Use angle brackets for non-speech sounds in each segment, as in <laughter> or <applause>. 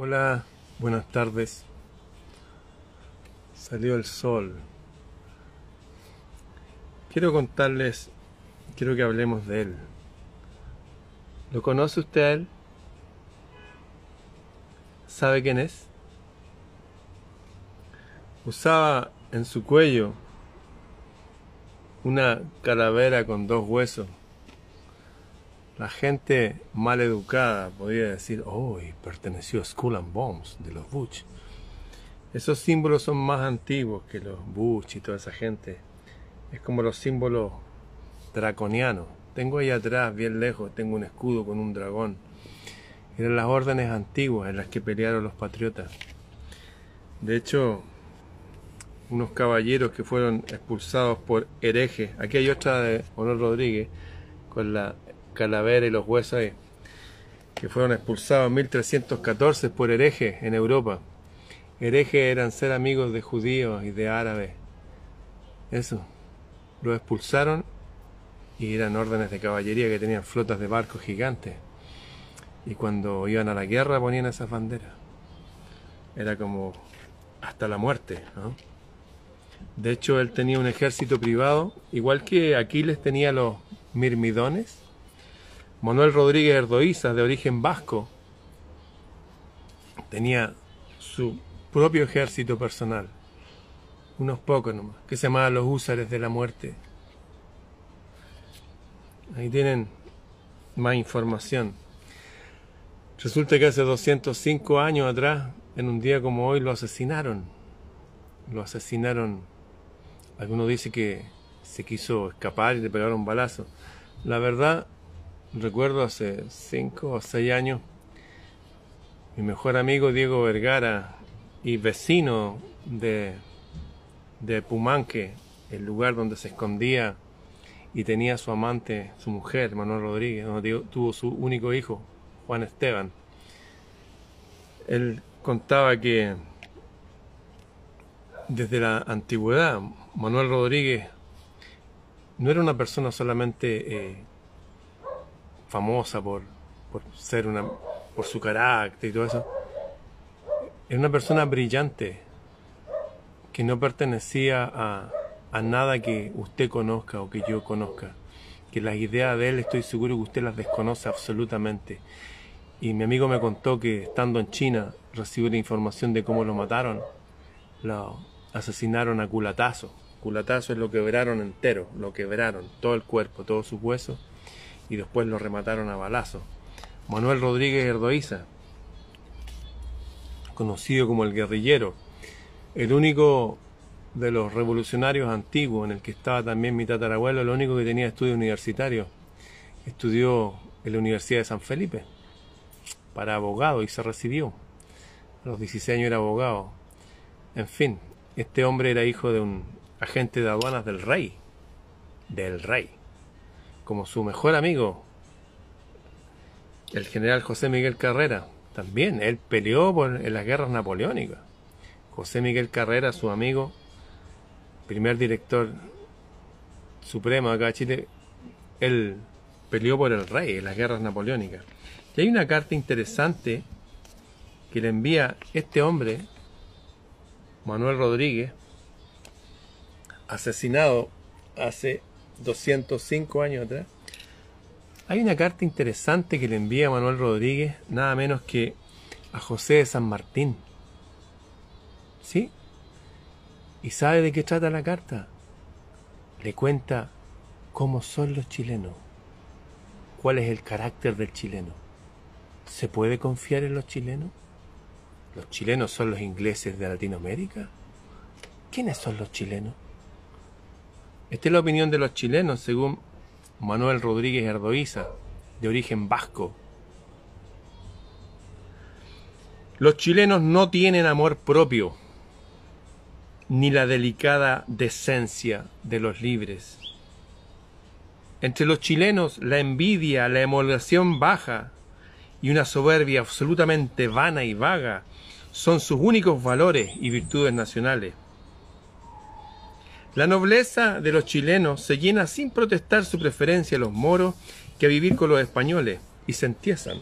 Hola, buenas tardes. Salió el sol. Quiero contarles, quiero que hablemos de él. ¿Lo conoce usted a él? ¿Sabe quién es? Usaba en su cuello una calavera con dos huesos. La gente mal educada podría decir, oh, perteneció a Skull and Bones de los Butch. Esos símbolos son más antiguos que los Butch y toda esa gente. Es como los símbolos draconianos. Tengo ahí atrás, bien lejos, tengo un escudo con un dragón. Eran las órdenes antiguas en las que pelearon los patriotas. De hecho, unos caballeros que fueron expulsados por herejes. Aquí hay otra de Honor Rodríguez con la calavera y los huesos ahí, que fueron expulsados en 1314 por herejes en Europa. Herejes eran ser amigos de judíos y de árabes. Eso. Los expulsaron y eran órdenes de caballería que tenían flotas de barcos gigantes. Y cuando iban a la guerra ponían esas banderas. Era como hasta la muerte. De hecho, él tenía un ejército privado, igual que Aquiles tenía los mirmidones. Manuel Rodríguez Erdoiza, de origen vasco, tenía su propio ejército personal, unos pocos nomás, que se llamaban los húsares de la muerte. Ahí tienen más información. Resulta que hace 205 años atrás, en un día como hoy, lo asesinaron. Lo asesinaron Alguno dice que se quiso escapar y le pegaron un balazo. La verdad, recuerdo hace cinco o seis años, mi mejor amigo Diego Vergara y vecino de, de Pumanque, el lugar donde se escondía y tenía su amante, su mujer, Manuel Rodríguez, donde tuvo su único hijo, Juan Esteban. Él contaba que desde la antigüedad Manuel Rodríguez no era una persona solamente eh, famosa por, por ser una por su carácter y todo eso. Era una persona brillante que no pertenecía a, a nada que usted conozca o que yo conozca. Que las ideas de él estoy seguro que usted las desconoce absolutamente. Y mi amigo me contó que estando en China recibió la información de cómo lo mataron. Lo asesinaron a culatazo. Culatazo es lo quebraron entero, lo quebraron, todo el cuerpo, todos sus huesos, y después lo remataron a balazo. Manuel Rodríguez Erdoiza, conocido como el guerrillero, el único de los revolucionarios antiguos en el que estaba también mi tatarabuelo, el único que tenía estudio universitario. Estudió en la Universidad de San Felipe para abogado y se recibió. A los 16 años era abogado. En fin, este hombre era hijo de un agente de aduanas del rey, del rey, como su mejor amigo, el general José Miguel Carrera. También él peleó en las guerras napoleónicas. José Miguel Carrera, su amigo, primer director supremo acá de Chile, él peleó por el rey en las guerras napoleónicas. Y hay una carta interesante que le envía este hombre, Manuel Rodríguez, asesinado hace 205 años atrás, hay una carta interesante que le envía Manuel Rodríguez, nada menos que a José de San Martín. ¿Sí? ¿Y sabe de qué trata la carta? Le cuenta cómo son los chilenos, cuál es el carácter del chileno. ¿Se puede confiar en los chilenos? ¿Los chilenos son los ingleses de Latinoamérica? ¿Quiénes son los chilenos? Esta es la opinión de los chilenos, según Manuel Rodríguez Erdoiza, de origen vasco. Los chilenos no tienen amor propio, ni la delicada decencia de los libres. Entre los chilenos la envidia, la emulación baja y una soberbia absolutamente vana y vaga son sus únicos valores y virtudes nacionales. La nobleza de los chilenos se llena sin protestar su preferencia a los moros que a vivir con los españoles y se entiesan.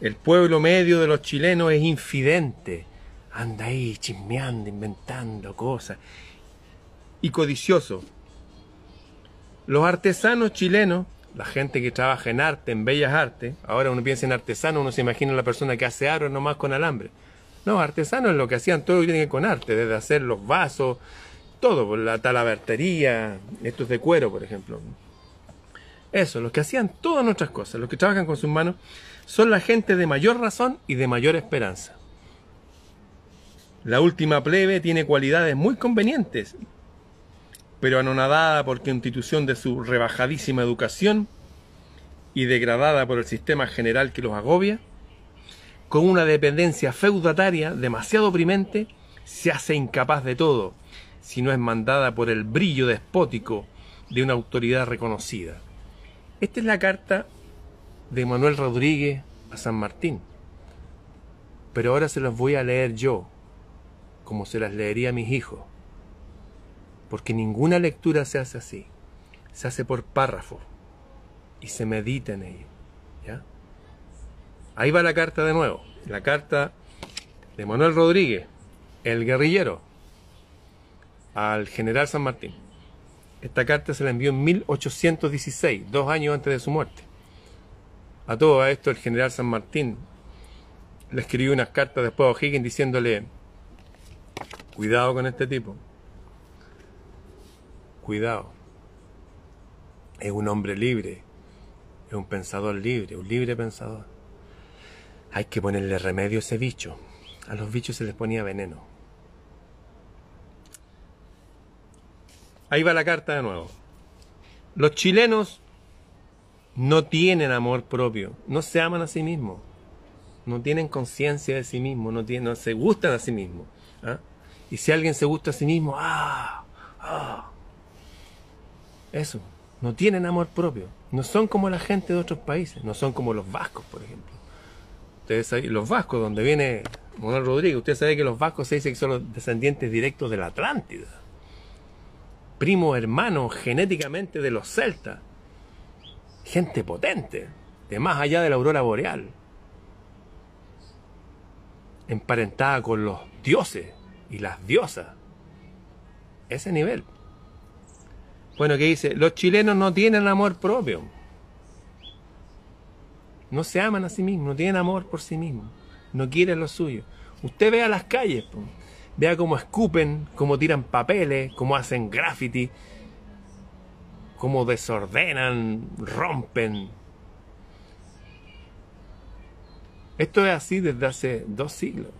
El pueblo medio de los chilenos es infidente. Anda ahí chismeando, inventando cosas. Y codicioso. Los artesanos chilenos, la gente que trabaja en arte, en bellas artes, ahora uno piensa en artesano, uno se imagina la persona que hace aro nomás con alambre. No, artesanos es lo que hacían todo lo que tiene que ver con arte, desde hacer los vasos, todo, la talabartería, estos de cuero, por ejemplo. Eso, los que hacían todas nuestras cosas, los que trabajan con sus manos, son la gente de mayor razón y de mayor esperanza. La última plebe tiene cualidades muy convenientes, pero anonadada por constitución de su rebajadísima educación y degradada por el sistema general que los agobia, con una dependencia feudataria demasiado oprimente, se hace incapaz de todo, si no es mandada por el brillo despótico de una autoridad reconocida. Esta es la carta de Manuel Rodríguez a San Martín. Pero ahora se las voy a leer yo, como se las leería a mis hijos. Porque ninguna lectura se hace así. Se hace por párrafo. Y se medita en ello. ¿Ya? Ahí va la carta de nuevo. La carta de Manuel Rodríguez, el guerrillero, al general San Martín. Esta carta se la envió en 1816, dos años antes de su muerte. A todo esto el general San Martín le escribió unas cartas después a O'Higgins diciéndole, cuidado con este tipo, cuidado, es un hombre libre, es un pensador libre, un libre pensador. Hay que ponerle remedio a ese bicho. A los bichos se les ponía veneno. Ahí va la carta de nuevo. Los chilenos no tienen amor propio, no se aman a sí mismos, no tienen conciencia de sí mismos, no, se gustan a sí mismos. ¿ah? Y si alguien se gusta a sí mismo, ¡ah! ¡ah! Eso, no tienen amor propio, no son como la gente de otros países, no son como los vascos, por ejemplo. Ustedes saben, los vascos, donde viene Manuel Rodríguez, usted sabe que los vascos se dice que son los descendientes directos de la Atlántida, primo hermano genéticamente de los celtas gente potente, de más allá de la aurora boreal, emparentada con los dioses y las diosas. Ese nivel. Bueno, que dice, los chilenos no tienen amor propio. No se aman a sí mismos, no tienen amor por sí mismos, no quieren lo suyo. Usted vea las calles, vea cómo escupen, cómo tiran papeles, cómo hacen graffiti, cómo desordenan, rompen. Esto es así desde hace dos siglos.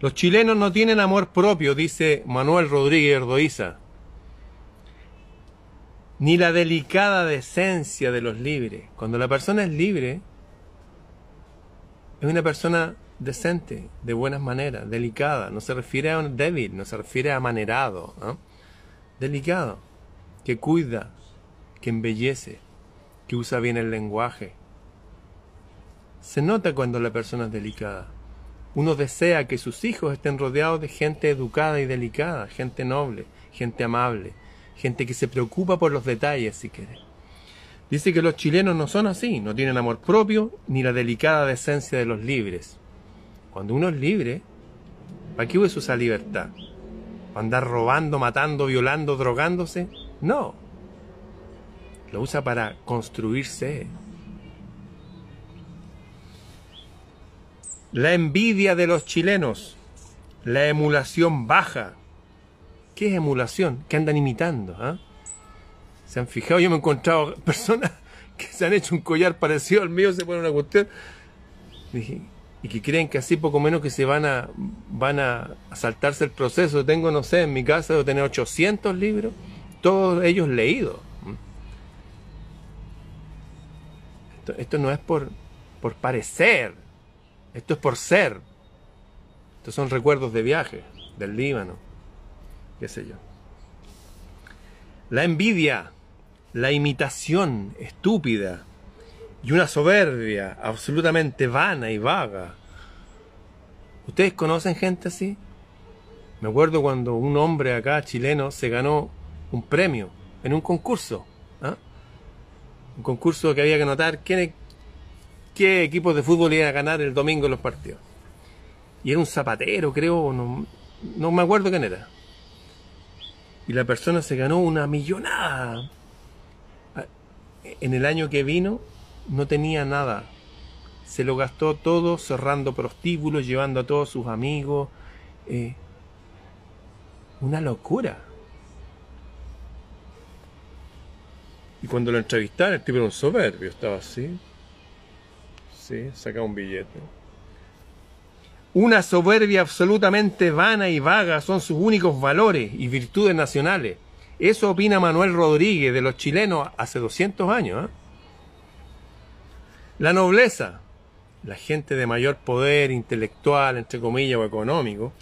Los chilenos no tienen amor propio, dice Manuel Rodríguez Erdoiza, ni la delicada decencia de los libres. Cuando la persona es libre, es una persona decente, de buenas maneras, delicada. No se refiere a un débil, no se refiere a manerado. Delicado que cuida, que embellece, que usa bien el lenguaje. Se nota cuando la persona es delicada. Uno desea que sus hijos estén rodeados de gente educada y delicada, gente noble, gente amable, gente que se preocupa por los detalles, si quiere. Dice que los chilenos no son así, no tienen amor propio ni la delicada decencia de los libres. Cuando uno es libre, ¿para qué usa esa libertad? ¿Para andar robando, matando, violando, drogándose? No. Lo usa para construirse. La envidia de los chilenos. La emulación baja. ¿Qué es emulación? ¿Qué andan imitando? Ah? ¿Se han fijado? Yo me he encontrado personas <laughs> que se han hecho un collar parecido al mío, se ponen una cuestión. Y que creen que así poco menos que se van a van a saltarse el proceso. Tengo, no sé, en mi casa debo tener 800 libros todos ellos leídos. Esto, no es por, por parecer, esto es por ser. Estos son recuerdos de viaje, del Líbano, qué sé yo. La envidia, la imitación estúpida y una soberbia absolutamente vana y vaga. ¿Ustedes conocen gente así? Me acuerdo cuando un hombre acá chileno se ganó un premio en un concurso. ¿ah? Un concurso que había que notar quién, qué equipos de fútbol iban a ganar el domingo en los partidos. Y era un zapatero, creo, no, no me acuerdo quién era. Y la persona se ganó una millonada. En el año que vino no tenía nada. Se lo gastó todo cerrando prostíbulos, llevando a todos sus amigos. Eh, una locura. Y cuando lo entrevistaron, el tipo era un soberbio, estaba así. Sí, sacaba un billete. Una soberbia absolutamente vana y vaga son sus únicos valores y virtudes nacionales. Eso opina Manuel Rodríguez de los chilenos hace 200 años. ¿eh? La nobleza, la gente de mayor poder intelectual, entre comillas, o económico,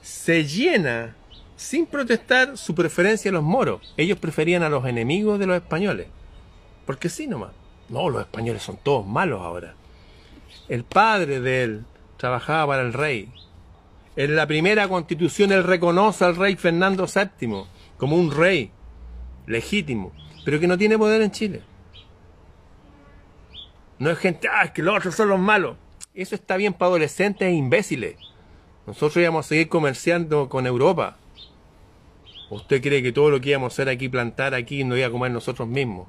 se llena sin protestar su preferencia a los moros. Ellos preferían a los enemigos de los españoles. Porque sí nomás. No, los españoles son todos malos ahora. El padre de él trabajaba para el rey. En la primera constitución él reconoce al rey Fernando VII como un rey legítimo, pero que no tiene poder en Chile. No es gente, ah, es que los otros son los malos. Eso está bien para adolescentes e imbéciles. Nosotros íbamos a seguir comerciando con Europa. ¿Usted cree que todo lo que íbamos a hacer aquí, plantar aquí, no iba a comer nosotros mismos?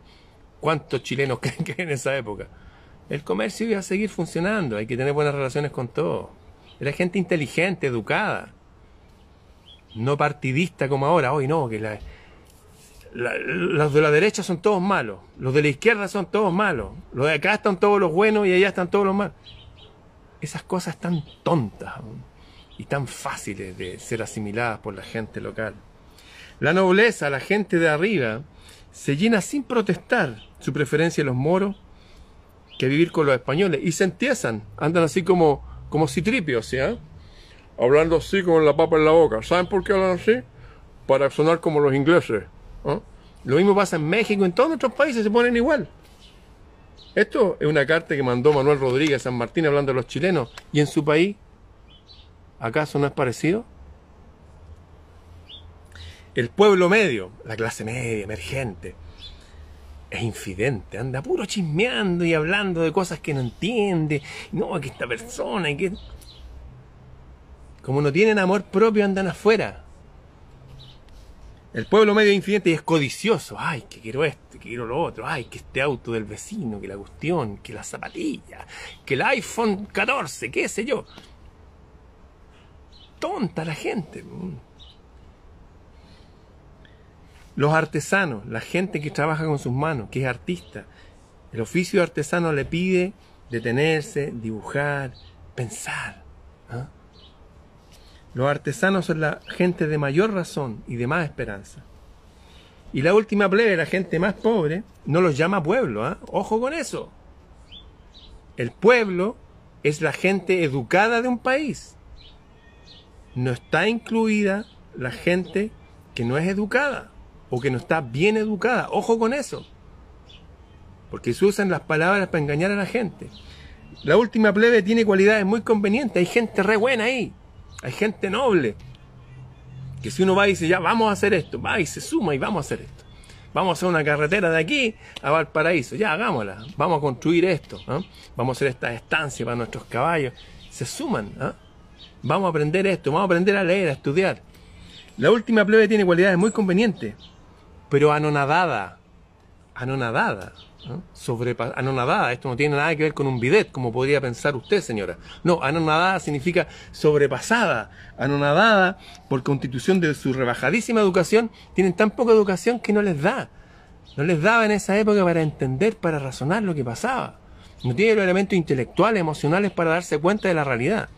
¿Cuántos chilenos <laughs> creen que en esa época? El comercio iba a seguir funcionando, hay que tener buenas relaciones con todos. Era gente inteligente, educada. No partidista como ahora. Hoy no, que la, los de la derecha son todos malos. Los de la izquierda son todos malos. Los de acá están todos los buenos y allá están todos los malos. Esas cosas tan tontas y tan fáciles de ser asimiladas por la gente local. La nobleza, la gente de arriba, se llena sin protestar su preferencia a los moros que vivir con los españoles y se entiezan, andan así como, como citripios, ¿sí? Hablando así con la papa en la boca. ¿Saben por qué hablan así? Para sonar como los ingleses. Lo mismo pasa en México, en todos nuestros países se ponen igual. Esto es una carta que mandó Manuel Rodríguez San Martín hablando de los chilenos. ¿Y en su país? ¿Acaso no es parecido? El pueblo medio, la clase media, emergente, es infidente, anda puro chismeando y hablando de cosas que no entiende. No, que esta persona que... Como no tienen amor propio, andan afuera. El pueblo medio infidente y es codicioso. Ay, que quiero esto, que quiero lo otro. Ay, que este auto del vecino, que la cuestión, que la zapatilla, que el iPhone 14, qué sé yo. Tonta la gente. Los artesanos, la gente que trabaja con sus manos, que es artista, el oficio de artesano le pide detenerse, dibujar, pensar. ¿ah? Los artesanos son la gente de mayor razón y de más esperanza. Y la última plebe, la gente más pobre, no los llama pueblo. ¿ah? Ojo con eso. El pueblo es la gente educada de un país. No está incluida la gente que no es educada o que no está bien educada. Ojo con eso. Porque se usan las palabras para engañar a la gente. La última plebe tiene cualidades muy convenientes. Hay gente re buena ahí. Hay gente noble. Que si uno va y dice, ya vamos a hacer esto, va y se suma y vamos a hacer esto. Vamos a hacer una carretera de aquí a Valparaíso. Ya, hagámosla. Vamos a construir esto. ¿ah? Vamos a hacer esta estancia para nuestros caballos. Se suman. ¿ah? Vamos a aprender esto. Vamos a aprender a leer, a estudiar. La última plebe tiene cualidades muy convenientes pero anonadada, anonadada, anonadada, esto no tiene nada que ver con un bidet, como podría pensar usted, señora. No, anonadada significa sobrepasada, anonadada por constitución de su rebajadísima educación, tienen tan poca educación que no les da. No les daba en esa época para entender, para razonar lo que pasaba. No tienen los elementos intelectuales, emocionales para darse cuenta de la realidad.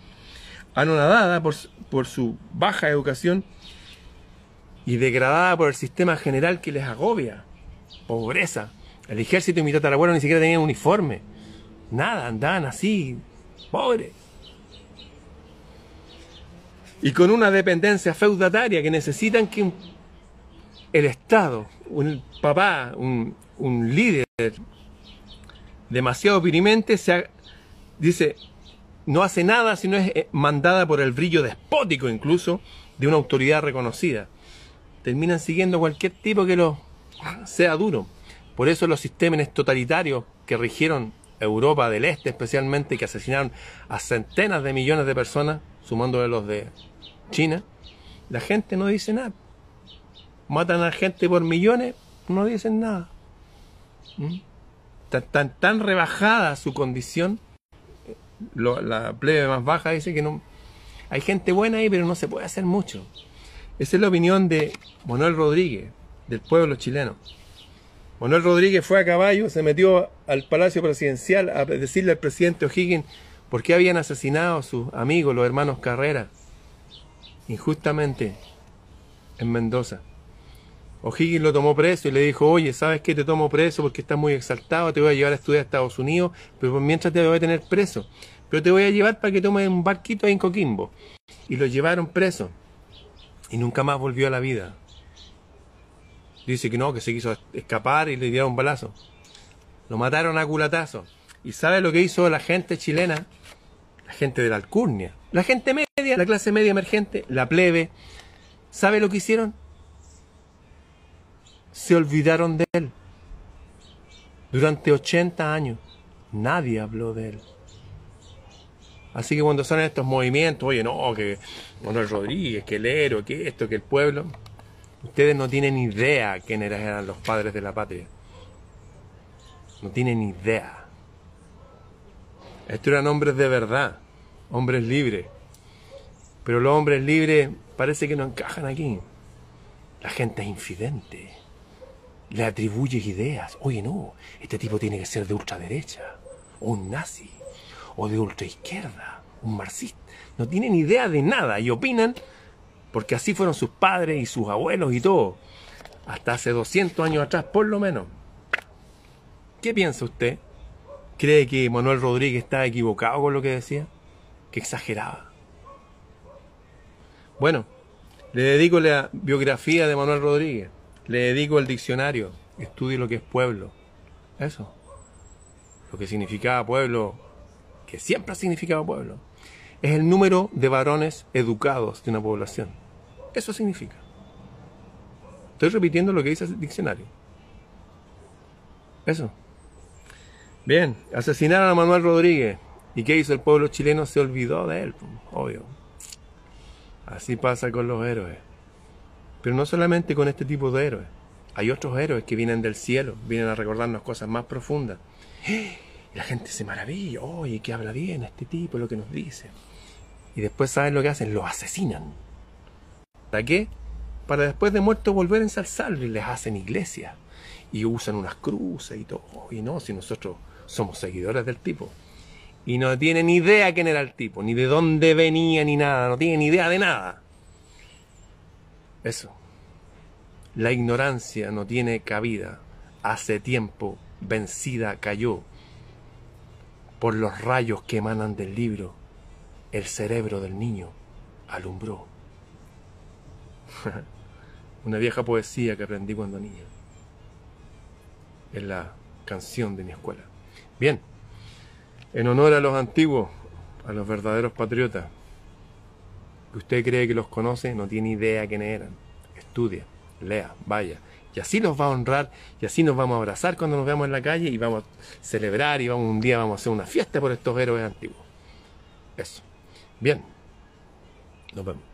Anonadada por, por su baja educación, y degradada por el sistema general que les agobia. Pobreza. El ejército y mi tatarabuelo ni siquiera tenían uniforme. Nada, andaban así, pobre. Y con una dependencia feudataria que necesitan que el Estado, un papá, un, un líder demasiado pirimente, se dice, no hace nada si no es eh, mandada por el brillo despótico incluso de una autoridad reconocida terminan siguiendo cualquier tipo que lo sea duro. Por eso los sistemas totalitarios que rigieron Europa del Este especialmente, que asesinaron a centenas de millones de personas, sumándole los de China, la gente no dice nada. Matan a gente por millones, no dicen nada. ¿Mm? Tan, tan, rebajada su condición, la plebe más baja dice que no... Hay gente buena ahí, pero no se puede hacer mucho. Esa es la opinión de Manuel Rodríguez, del pueblo chileno. Manuel Rodríguez fue a caballo, se metió al Palacio Presidencial a decirle al presidente O'Higgins por qué habían asesinado a sus amigos, los hermanos Carrera, injustamente en Mendoza. O'Higgins lo tomó preso y le dijo, oye, ¿sabes qué? Te tomo preso porque estás muy exaltado, te voy a llevar a estudiar a Estados Unidos, pero mientras te voy a tener preso. Pero te voy a llevar para que tomes un barquito ahí en Coquimbo. Y lo llevaron preso. Y nunca más volvió a la vida. Dice que no, que se quiso escapar y le dieron un balazo. Lo mataron a culatazo. ¿Y sabe lo que hizo la gente chilena? La gente de la alcurnia. La gente media, la clase media emergente, la plebe. ¿Sabe lo que hicieron? Se olvidaron de él. Durante 80 años nadie habló de él. Así que cuando son estos movimientos, oye, no, que Manuel Rodríguez, que el héroe, que esto, que el pueblo, Ustedes no tienen idea quiénes eran los padres de la patria. No tienen idea. Estos eran hombres de verdad, hombres libres. Pero los hombres libres parece que no encajan aquí. La gente es infidente. Le atribuye ideas. Oye, no, este tipo tiene que ser de ultraderecha, un nazi, o de ultraizquierda, un marxista. No tienen idea de nada y opinan porque así fueron sus padres y sus abuelos y todo. Hasta hace 200 años atrás, por lo menos. ¿Qué piensa usted? ¿Cree que Manuel Rodríguez estaba equivocado con lo que decía? Que exageraba. Bueno, le dedico la biografía de Manuel Rodríguez. Le dedico el diccionario. Estudie lo que es pueblo. Eso. Lo que significaba pueblo, que siempre ha significado pueblo, es el número de varones educados de una población. Eso significa. Estoy repitiendo lo que dice el diccionario. Eso. Bien, asesinaron a Manuel Rodríguez. ¿Y qué hizo el pueblo chileno? Se olvidó de él, obvio. Así pasa con los héroes. Pero no solamente con este tipo de héroes. Hay otros héroes que vienen del cielo, vienen a recordarnos cosas más profundas. Y la gente se maravilla, oye, que habla bien este tipo, lo que nos dice. Y después, ¿saben lo que hacen? Lo asesinan. ¿Para qué? Para después de muerto volver a ensalzarlo y les hacen iglesia. Y usan unas cruces y todo. Y no, si nosotros somos seguidores del tipo. Y no tienen ni idea quién era el tipo, ni de dónde venía, ni nada. No tienen idea de nada. Eso. La ignorancia no tiene cabida. Hace tiempo vencida cayó por los rayos que emanan del libro. El cerebro del niño alumbró. <laughs> Una vieja poesía que aprendí cuando niño. Es la canción de mi escuela. Bien, en honor a los antiguos, a los verdaderos patriotas, que usted cree que los conoce, no tiene idea quiénes eran. Estudia, lea, vaya. Y así los va a honrar y así nos vamos a abrazar cuando nos veamos en la calle y vamos a celebrar y vamos un día vamos a hacer una fiesta por estos héroes antiguos. Eso. Bien. Nos vemos.